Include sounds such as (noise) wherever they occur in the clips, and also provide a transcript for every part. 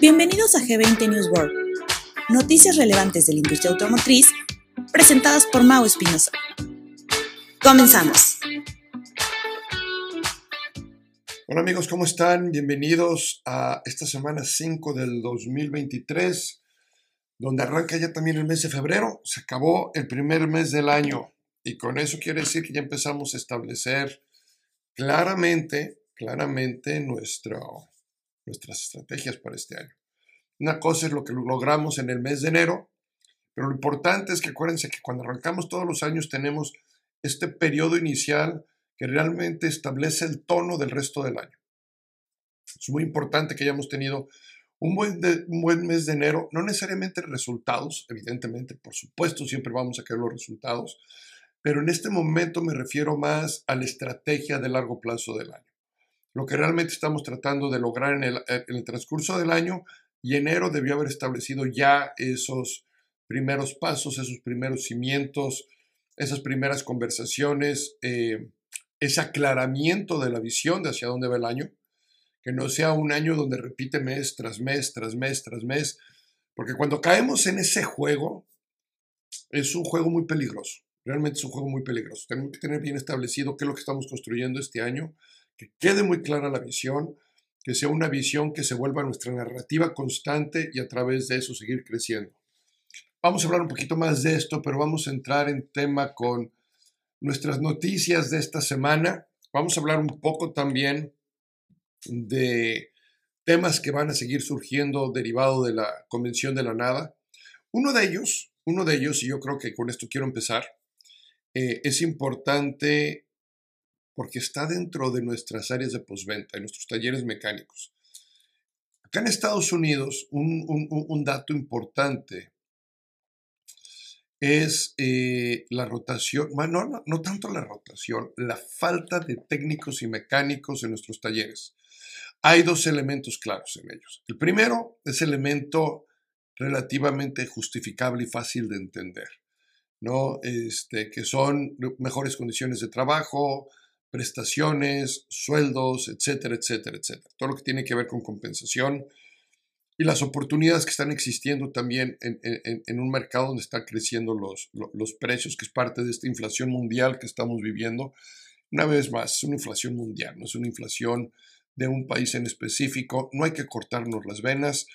Bienvenidos a G20 News World, noticias relevantes de la industria automotriz presentadas por Mau Espinosa. Comenzamos. Hola amigos, ¿cómo están? Bienvenidos a esta semana 5 del 2023, donde arranca ya también el mes de febrero. Se acabó el primer mes del año y con eso quiere decir que ya empezamos a establecer claramente, claramente nuestro, nuestras estrategias para este año. Una cosa es lo que logramos en el mes de enero, pero lo importante es que acuérdense que cuando arrancamos todos los años tenemos este periodo inicial que realmente establece el tono del resto del año. Es muy importante que hayamos tenido un buen, un buen mes de enero, no necesariamente resultados, evidentemente, por supuesto, siempre vamos a querer los resultados, pero en este momento me refiero más a la estrategia de largo plazo del año. Lo que realmente estamos tratando de lograr en el, transcurso del año y enero debió haber establecido ya esos primeros pasos, esos primeros cimientos, esas primeras conversaciones, eh, ese aclaramiento de la visión de hacia dónde va el año, que no sea un año donde repite mes tras mes, tras mes, tras mes, porque cuando caemos en ese juego, es un juego muy peligroso, realmente es un juego muy peligroso. Tenemos que tener bien establecido qué es lo que estamos construyendo este año, que quede muy clara la visión, que sea una visión que se vuelva nuestra narrativa constante y a través de eso seguir creciendo. Vamos a hablar un poquito más de esto, pero vamos a entrar en tema con nuestras noticias de esta semana. Vamos a hablar un poco también de temas que van a seguir surgiendo derivado de la Convención de la Nada. Uno de ellos, uno de ellos, y yo creo que con esto quiero empezar, eh, es importante porque está dentro de nuestras áreas de postventa, en nuestros talleres mecánicos. Acá en Estados Unidos, un, un, un dato importante es eh, la rotación, bueno, no, no, tanto la rotación, la falta de técnicos y mecánicos en nuestros talleres. Hay dos elementos claros en ellos. El primero es elemento relativamente justificable y fácil de entender, ¿no? Este, que son mejores condiciones de trabajo, prestaciones, sueldos, etcétera, etcétera, etcétera. Todo lo que tiene que ver con compensación y las oportunidades que están existiendo también en, un mercado donde están creciendo los, los, precios, que es parte de esta inflación mundial que estamos viviendo. Una vez más, es una inflación mundial, no es una inflación de un país en específico. No hay que cortarnos las venas.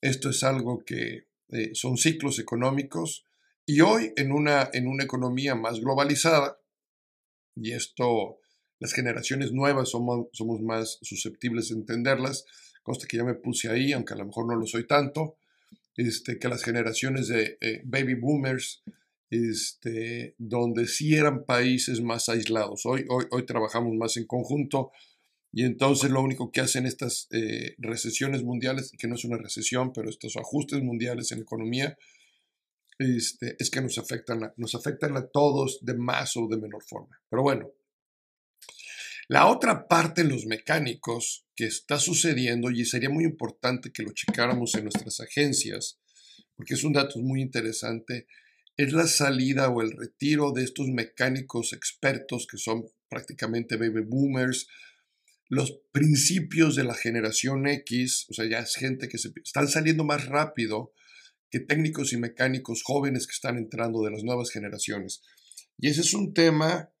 Esto es algo que eh, son ciclos económicos. Y hoy, en una, en una economía más globalizada, y esto las generaciones nuevas somos, somos más susceptibles de entenderlas, conste que ya me puse ahí, aunque a lo mejor no lo soy tanto, este, que las generaciones de eh, baby boomers, este, donde sí eran países más aislados. Hoy, hoy, hoy trabajamos más en conjunto y entonces lo único que hacen estas eh, recesiones mundiales, que no es una recesión, pero estos ajustes mundiales en economía, este, es que nos afectan, nos afectan a todos de más o de menor forma. Pero bueno, la otra parte en los mecánicos que está sucediendo, y sería muy importante que lo checáramos en nuestras agencias, porque es un dato muy interesante, es la salida o el retiro de estos mecánicos expertos que son prácticamente baby boomers, los principios de la generación X, o sea, ya es gente que se, están saliendo más rápido que técnicos y mecánicos jóvenes que están entrando de las nuevas generaciones. Y ese es un tema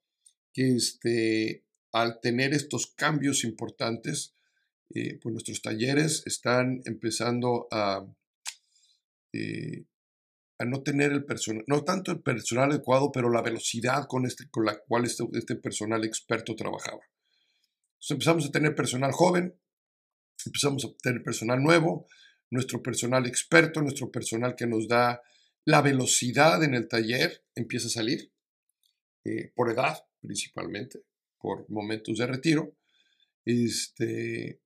que este, al tener estos cambios importantes, eh, pues nuestros talleres están empezando a, eh, a no tener el personal, no tanto el personal adecuado, pero la velocidad con, este, la cual este, este personal experto trabajaba. Entonces empezamos a tener personal joven, empezamos a tener personal nuevo, nuestro personal experto, nuestro personal que nos da la velocidad en el taller empieza a salir, eh, por edad principalmente por momentos de retiro. Este,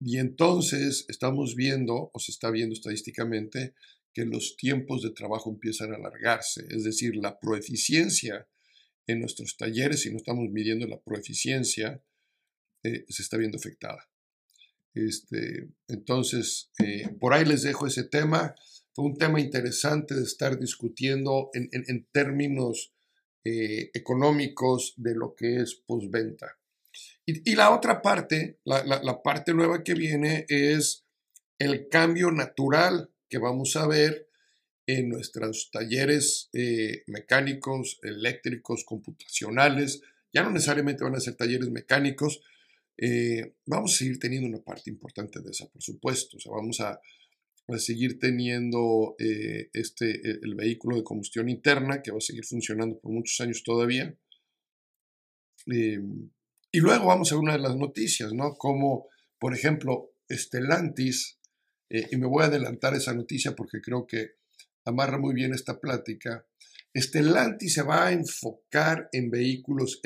y entonces estamos viendo, o se está viendo estadísticamente, que los tiempos de trabajo empiezan a alargarse, es decir, la proeficiencia en nuestros talleres, si no estamos midiendo la proeficiencia, eh, se está viendo afectada. Este, entonces, eh, por ahí les dejo ese tema. Fue un tema interesante de estar discutiendo en, en términos eh, económicos de lo que es postventa. Y, la otra parte, la, parte nueva que viene es el cambio natural que vamos a ver en nuestros talleres eh, mecánicos, eléctricos, computacionales. Ya no necesariamente van a ser talleres mecánicos. Eh, vamos a seguir teniendo una parte importante de esa, por supuesto. O sea, vamos a, a seguir teniendo eh, este, el vehículo de combustión interna que va a seguir funcionando por muchos años todavía. Em, y luego vamos a una de las noticias, ¿no? Como, por ejemplo, Stellantis, eh, y me voy a adelantar esa noticia porque creo que amarra muy bien esta plática. Stellantis se va a enfocar en vehículos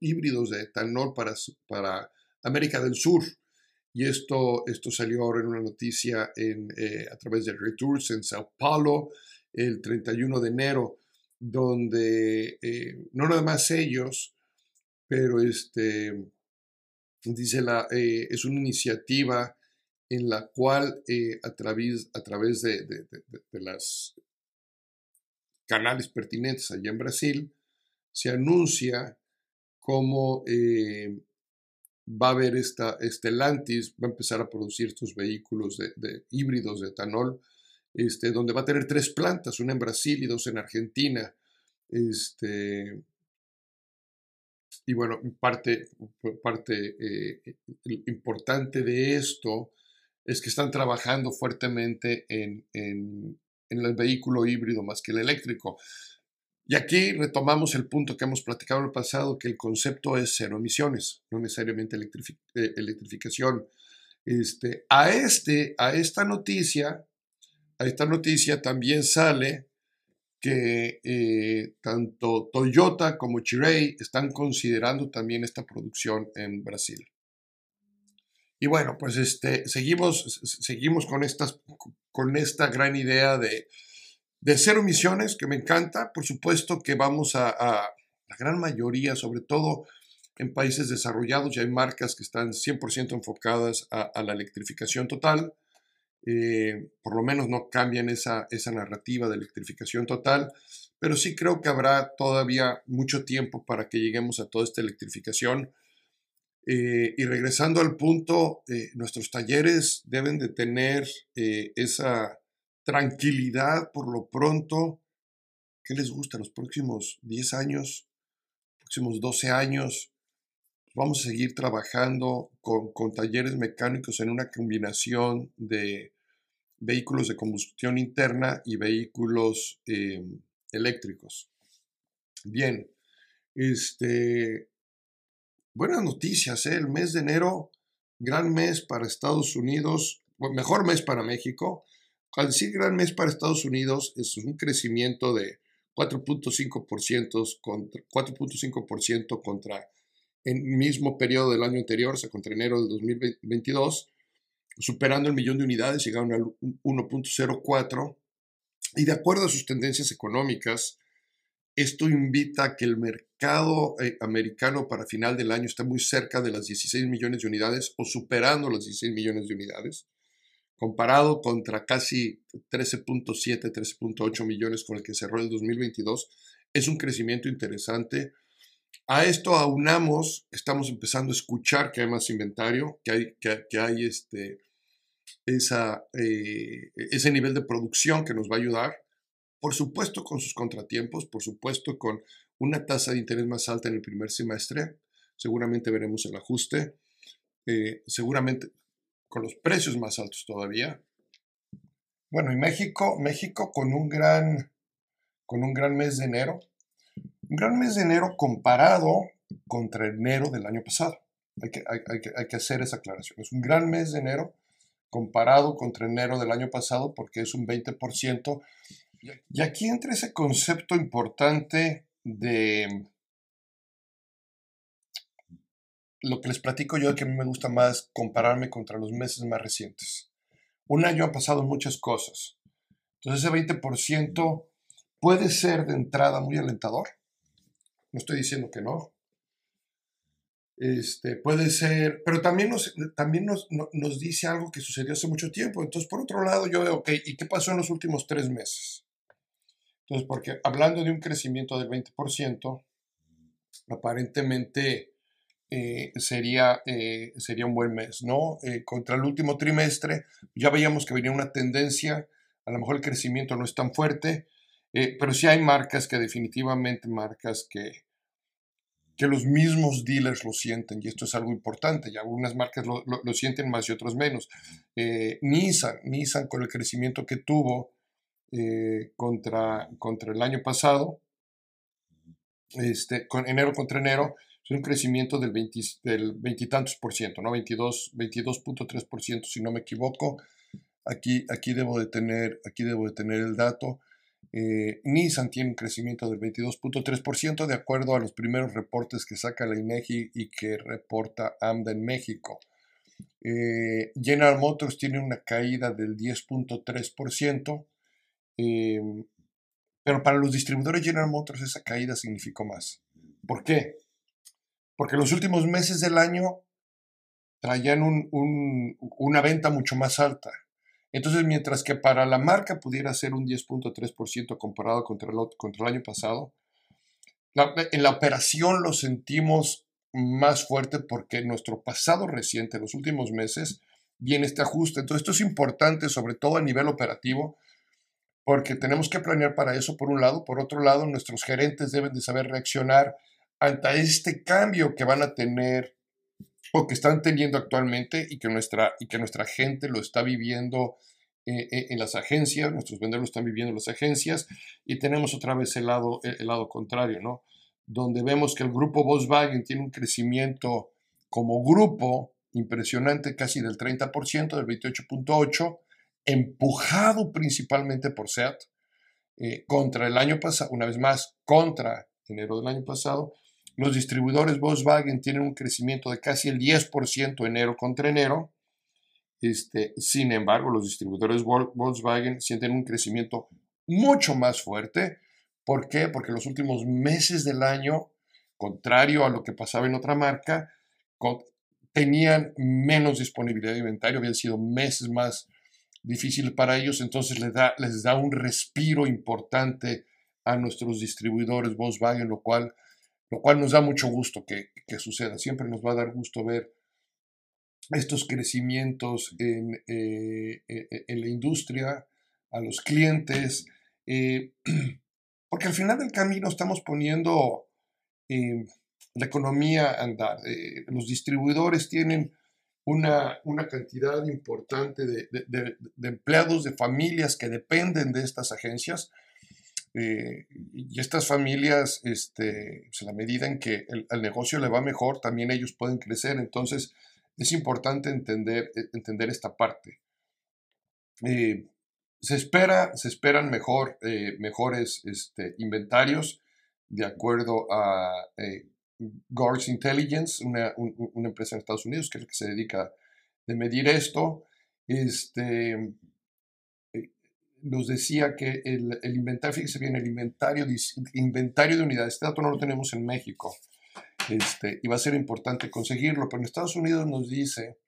híbridos de etanol para, para América del Sur. Y esto, esto salió ahora en una noticia eh, a través de Retours en Sao Paulo el 31 de enero, donde eh, no nada más ellos, pero este, dice la, eh, es una iniciativa en la cual a través, a través de, de, las canales pertinentes allá en Brasil, se anuncia como va a haber esta Stellantis, va a empezar a producir estos vehículos de, híbridos de etanol, este, donde va a tener tres plantas, una en Brasil y dos en Argentina. Este, y bueno, parte, parte eh, importante de esto es que están trabajando fuertemente en, en, en el vehículo híbrido más que el eléctrico. Y aquí retomamos el punto que hemos platicado en el pasado, que el concepto es cero emisiones, no necesariamente eh, electrificación. Este, a, este, a esta noticia, a esta noticia también sale que eh, tanto Toyota como Chirey están considerando también esta producción en Brasil. Y bueno, pues este, seguimos, seguimos con, estas, con esta gran idea de, de cero emisiones, que me encanta. Por supuesto que vamos a, la gran mayoría, sobre todo en países desarrollados, ya hay marcas que están 100% enfocadas a, la electrificación total. Eh, por lo menos no cambian esa, esa narrativa de electrificación total, pero sí creo que habrá todavía mucho tiempo para que lleguemos a toda esta electrificación. Eh, y regresando al punto, eh, nuestros talleres deben de tener esa tranquilidad por lo pronto. ¿Qué les gusta los próximos 10 años, próximos 12 años? Vamos a seguir trabajando con, talleres mecánicos en una combinación de vehículos de combustión interna y vehículos em, eléctricos. Bien, este, buenas noticias, ¿eh? el mes de enero, gran mes para Estados Unidos, mejor mes para México, al decir gran mes para Estados Unidos, es un crecimiento de 4.5% contra, 4.5% contra el mismo periodo del año anterior, o sea, contra enero del 2022, superando el millón de unidades, llegaron al 1.04. Y de acuerdo a sus tendencias económicas, esto invita a que el mercado eh, americano para final del año esté muy cerca de las 16 millones de unidades o superando las 16 millones de unidades comparado contra casi 13.7, 13.8 millones con el que cerró el 2022, es un crecimiento interesante. A esto aunamos, estamos empezando a escuchar que hay más inventario, que hay, que, hay este, eh, ese nivel de producción que nos va a ayudar, por supuesto con sus contratiempos, por supuesto con una tasa de interés más alta en el primer semestre, seguramente veremos el ajuste, eh, seguramente con los precios más altos todavía. Bueno, y México, México con un gran, con un gran mes de enero, un gran mes de enero comparado contra enero del año pasado. Hay que, hay, que, hay que hacer esa aclaración. Es un gran mes de enero comparado contra enero del año pasado porque es un 20%. Y aquí entra ese concepto importante de lo que les platico yo que a mí me gusta más compararme contra los meses más recientes. Un año ha pasado muchas cosas. Entonces ese 20% puede ser de entrada muy alentador. No estoy diciendo que no. Este, puede ser, pero también, nos, también nos, nos dice algo que sucedió hace mucho tiempo. Entonces, por otro lado, yo veo, ok, ¿y qué pasó en los últimos tres meses? Entonces, porque hablando de un crecimiento del 20%, aparentemente eh, sería, eh, sería un buen mes, ¿no? contra el último trimestre ya veíamos que venía una tendencia, a lo mejor el crecimiento no es tan fuerte, pero sí hay marcas que definitivamente, marcas que, que los mismos dealers lo sienten, y esto es algo importante, y algunas marcas lo, lo, sienten más y otras menos. Nissan, Nissan con el crecimiento que tuvo contra, contra el año pasado, este, con enero contra enero, es un crecimiento del, 20, del veintitantos por ciento, ¿no? 22, 22.3% si no me equivoco. Aquí, aquí, debo de tener, aquí debo de tener el dato. Eh, Nissan tiene un crecimiento del 22.3% de acuerdo a los primeros reportes que saca la INEGI y que reporta AMDA en México. Eh, General Motors tiene una caída del 10.3%. Eh, pero para los distribuidores General Motors esa caída significó más. ¿Por qué? Porque los últimos meses del año traían una venta mucho más alta. Entonces, mientras que para la marca pudiera ser un 10.3% comparado contra el, año pasado, en la operación lo sentimos más fuerte porque nuestro pasado reciente, en los últimos meses, viene este ajuste. Entonces, esto es importante, sobre todo a nivel operativo, porque tenemos que planear para eso por un lado, por otro lado nuestros gerentes deben de saber reaccionar ante este cambio que van a tener o que están teniendo actualmente y que nuestra, y que nuestra gente lo está viviendo eh, eh, en las agencias, nuestros vendedores lo están viviendo en las agencias y tenemos otra vez el lado, el lado contrario, ¿no? Donde vemos que el grupo Volkswagen tiene un crecimiento como grupo impresionante, casi del 30%, del 28.8%, empujado principalmente por SEAT, eh, contra el año pasado, una vez más, contra enero del año pasado. Los distribuidores Volkswagen tienen un crecimiento de casi el 10% enero contra enero. Este, sin embargo, los distribuidores Volkswagen sienten un crecimiento mucho más fuerte. ¿Por qué? Porque los últimos meses del año, contrario a lo que pasaba en otra marca, tenían menos disponibilidad de inventario, habían sido meses más difícil para ellos, entonces les da, les da un respiro importante a nuestros distribuidores Volkswagen, lo cual, lo cual nos da mucho gusto que, suceda. Siempre nos va a dar gusto ver estos crecimientos en, eh, e, e, la industria, a los clientes, eh, (clears throat) porque al final del camino estamos poniendo eh, la economía a andar. los distribuidores tienen una, una cantidad importante de, empleados, de familias que dependen de estas agencias. Eh, y estas familias, este, pues, la medida en que el, negocio le va mejor, también ellos pueden crecer. Entonces, es importante entender, e, entender esta parte. Eh, se, espera, se esperan mejor, eh, mejores este, inventarios de acuerdo a Gors Intelligence, una, empresa en Estados Unidos que es la que se dedica a medir esto, este, eh, nos decía que el, inventario, fíjese bien, el inventario, inventario de unidades, este dato no lo tenemos en México, este, y va a ser importante conseguirlo, pero en Estados Unidos nos dice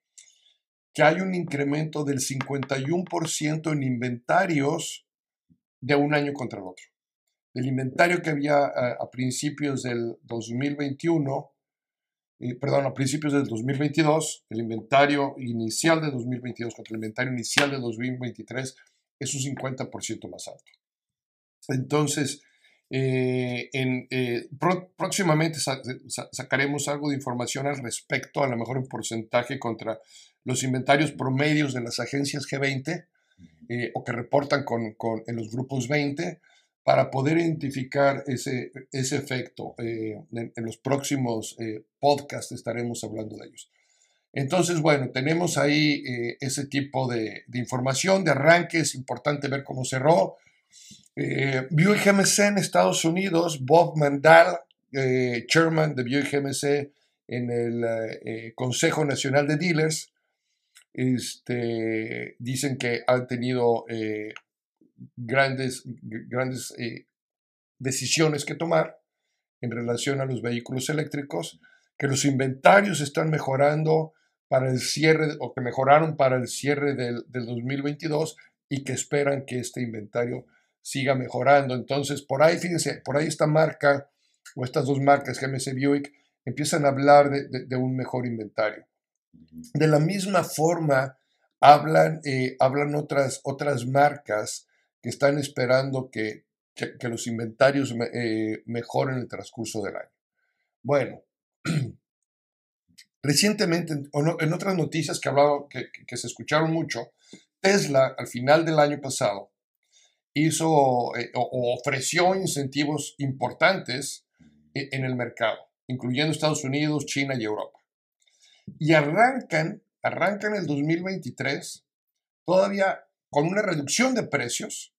que hay un incremento del 51% en inventarios de un año contra el otro. Del inventario que había a, principios del 2021, eh, perdón, a principios del 2022, el inventario inicial de 2022 contra el inventario inicial de 2023 es un 50% más alto. Entonces, eh, en, eh, próximamente sacaremos algo de información al respecto, a lo mejor en porcentaje contra los inventarios promedios de las agencias G20 o que reportan con, con, en los grupos 20 para poder identificar ese, ese efecto. Eh, en, los próximos eh, podcasts estaremos hablando de ellos. Entonces, bueno, tenemos ahí eh, ese tipo de, información, de arranque, es importante ver cómo cerró. Buick GMC en Estados Unidos, Bob Mandal, chairman de Buick GMC en el Consejo Nacional de Dealers, este, dicen que han tenido grandes, grandes eh, decisiones que tomar en relación a los vehículos eléctricos, que los inventarios están mejorando para el cierre o que mejoraron para el cierre del, del 2022 y que esperan que este inventario siga mejorando. Entonces, por ahí, fíjense, por ahí esta marca o estas dos marcas, GMC Buick, empiezan a hablar de, un mejor inventario. De la misma forma, hablan, eh, hablan otras, otras marcas que están esperando que, los inventarios eh, mejoren en el transcurso del año. Bueno, (clears throat) recientemente, en otras noticias que, hablaba, que, se escucharon mucho, Tesla al final del año pasado hizo eh, o ofreció incentivos importantes en el mercado incluyendo Estados Unidos, China y Europa. Y arrancan, arrancan el 2023 todavía con una reducción de precios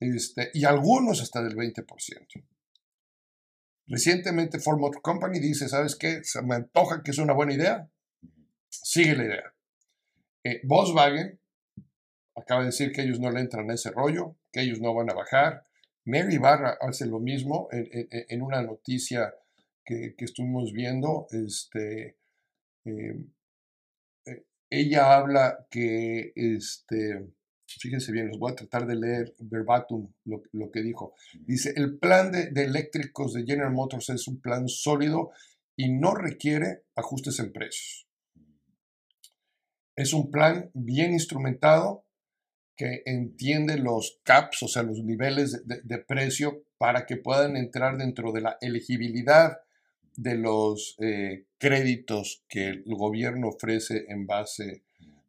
este, y algunos hasta del 20%. Recientemente Ford Motor Company dice, ¿sabes qué? Se me antoja que es una buena idea. Sigue la idea. Eh, Volkswagen acaba de decir que ellos no le entran a ese rollo, que ellos no van a bajar. Mary Barra hace lo mismo en una noticia que, estuvimos viendo, este, em, eh, ella habla que, este, fíjense bien, los voy a tratar de leer verbatim lo, que dijo. Dice, el plan de, de, eléctricos de General Motors es un plan sólido y no requiere ajustes en precios. Es un plan bien instrumentado que entiende los caps, o sea, los niveles de, de precio para que puedan entrar dentro de la elegibilidad de los eh, créditos que el gobierno ofrece en base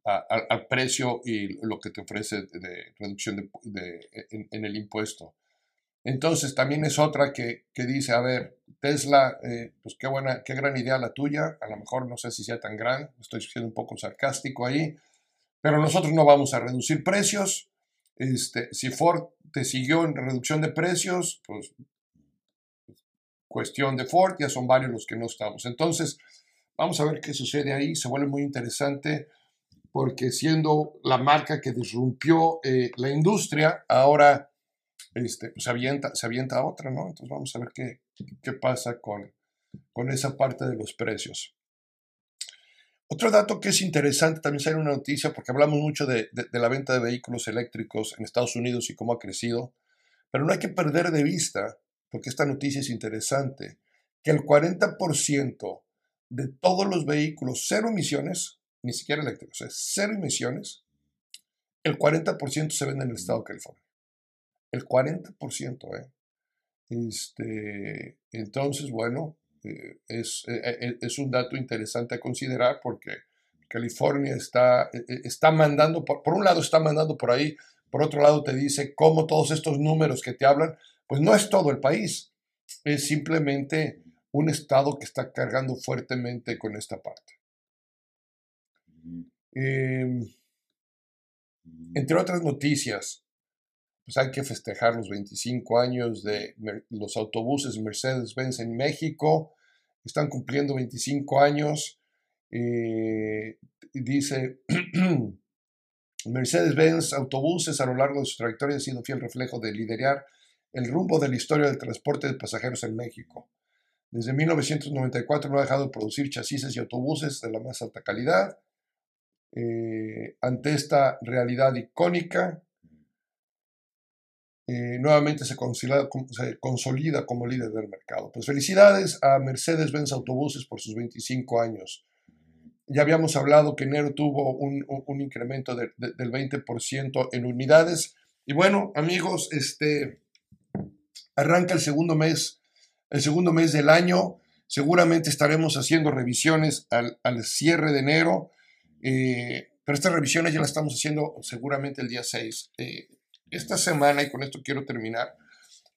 al precio y lo que te ofrece de reducción de, en, el impuesto. Entonces también es otra que, dice, a ver, Tesla, eh, pues qué buena, qué gran idea la tuya, a lo mejor no sé si sea tan gran, estoy siendo un poco sarcástico ahí, pero nosotros no vamos a reducir precios. Este, si Ford te siguió en reducción de precios, pues cuestión de Ford, ya son varios los que no estamos. Entonces, vamos a ver qué sucede ahí, se vuelve muy interesante porque siendo la marca que disrumpió eh, la industria, ahora este, pues, se, avienta, se avienta a otra, ¿no? Entonces vamos a ver qué, qué pasa con, con esa parte de los precios. Otro dato que es interesante, también sale una noticia, porque hablamos mucho de, de, la venta de vehículos eléctricos en Estados Unidos y cómo ha crecido, pero no hay que perder de vista porque esta noticia es interesante, que el 40% de todos los vehículos cero emisiones, ni siquiera eléctricos, es cero emisiones, el 40% se vende en el estado de California. El 40%, ¿eh? Este, entonces, bueno, eh, es, eh, eh, es, un dato interesante a considerar porque California está, está mandando, por, por un lado está mandando por ahí, por otro lado te dice cómo todos estos números que te hablan pues no es todo el país, es simplemente un Estado que está cargando fuertemente con esta parte. Em, entre otras noticias, pues hay que festejar los 25 años de los autobuses Mercedes-Benz en México. Están cumpliendo 25 años. Eh, dice, (clears throat) Mercedes-Benz Autobuses a lo largo de su trayectoria ha sido fiel reflejo de liderar el rumbo de la historia del transporte de pasajeros en México. Desde 1994 no ha dejado de producir chasis y autobuses de la más alta calidad. Eh, ante esta realidad icónica, eh, nuevamente se consolida, como líder del mercado. Pues felicidades a Mercedes-Benz Autobuses por sus 25 años. Ya habíamos hablado que enero tuvo un, incremento del 20% en unidades. Y bueno, amigos, este, arranca el segundo mes, el segundo mes del año. Seguramente estaremos haciendo revisiones al, cierre de enero, eh, pero estas revisiones ya las estamos haciendo seguramente el día 6. Eh, esta semana, y con esto quiero terminar,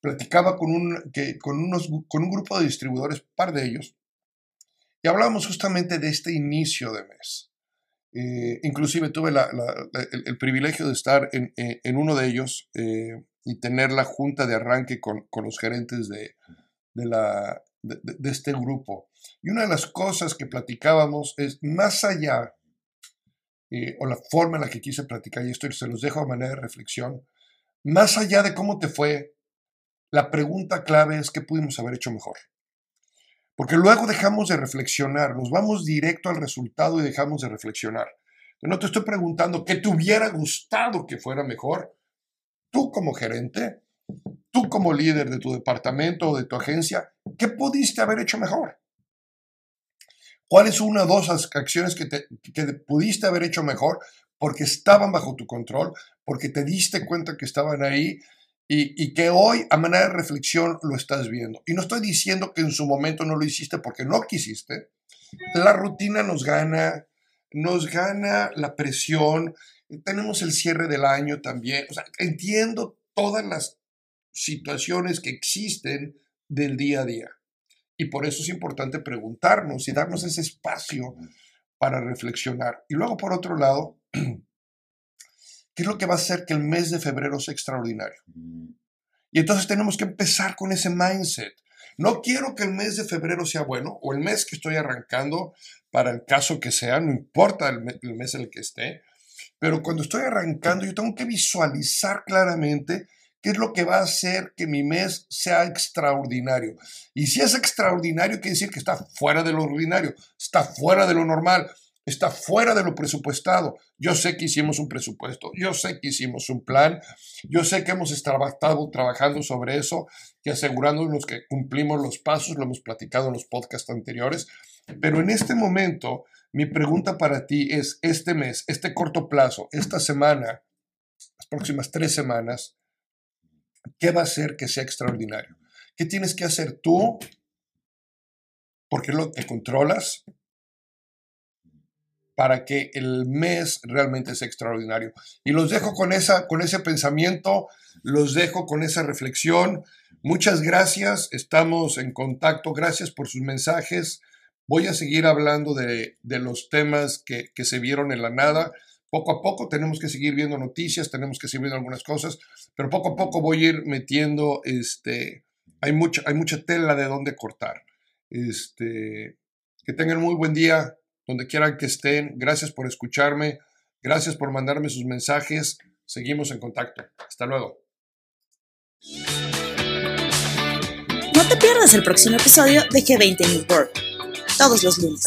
platicaba con un, que, con, unos, con un grupo de distribuidores, par de ellos, y hablábamos justamente de este inicio de mes. Eh, inclusive tuve el, privilegio de estar en, en uno de ellos y tener la junta de arranque con, los gerentes de, la, de, este grupo. Y una de las cosas que platicábamos es, más allá, eh, o la forma en la que quise platicar, y esto se los dejo a manera de reflexión, más allá de cómo te fue, la pregunta clave es qué pudimos haber hecho mejor. Porque luego dejamos de reflexionar, nos vamos directo al resultado y dejamos de reflexionar. No te estoy preguntando qué te hubiera gustado que fuera mejor, tú como gerente, tú como líder de tu departamento o de tu agencia, ¿qué pudiste haber hecho mejor? ¿Cuáles una o dos acciones que, te, que pudiste haber hecho mejor porque estaban bajo tu control, porque te diste cuenta que estaban ahí y, y, que hoy a manera de reflexión lo estás viendo? Y no estoy diciendo que en su momento no lo hiciste porque no quisiste. La rutina nos gana, nos gana la presión, tenemos el cierre del año también. O sea, entiendo todas las situaciones que existen del día a día. Y por eso es importante preguntarnos y darnos ese espacio para reflexionar. Y luego, por otro lado, (clears throat) ¿qué es lo que va a hacer que el mes de febrero sea extraordinario? Y entonces tenemos que empezar con ese mindset. No quiero que el mes de febrero sea bueno o el mes que estoy arrancando, para el caso que sea, no importa el, mes en el que esté, pero cuando estoy arrancando yo tengo que visualizar claramente qué es lo que va a hacer que mi mes sea extraordinario. Y si es extraordinario, quiere decir que está fuera de lo ordinario, está fuera de lo normal, está fuera de lo presupuestado. Yo sé que hicimos un presupuesto, yo sé que hicimos un plan, yo sé que hemos estado trabajando sobre eso, que asegurándonos que cumplimos los pasos, lo hemos platicado en los podcasts anteriores, pero en este momento mi pregunta para ti es, este mes, este corto plazo, esta semana, las próximas tres semanas, ¿qué va a hacer que sea extraordinario? ¿Qué tienes que hacer tú? Porque lo que controlas para que el mes realmente sea extraordinario. Y los dejo con, esa, con ese pensamiento, los dejo con esa reflexión. Muchas gracias, estamos en contacto, gracias por sus mensajes. Voy a seguir hablando de, los temas que, que, se vieron en la nada. Poco a poco tenemos que seguir viendo noticias, tenemos que seguir viendo algunas cosas, pero poco a poco voy a ir metiendo, este, hay mucha, hay mucha tela de dónde cortar. Este, que tengan muy buen día, donde quieran que estén. Gracias por escucharme. Gracias por mandarme sus mensajes. Seguimos en contacto. Hasta luego. No te pierdas el próximo episodio de G20 News World, todos los lunes.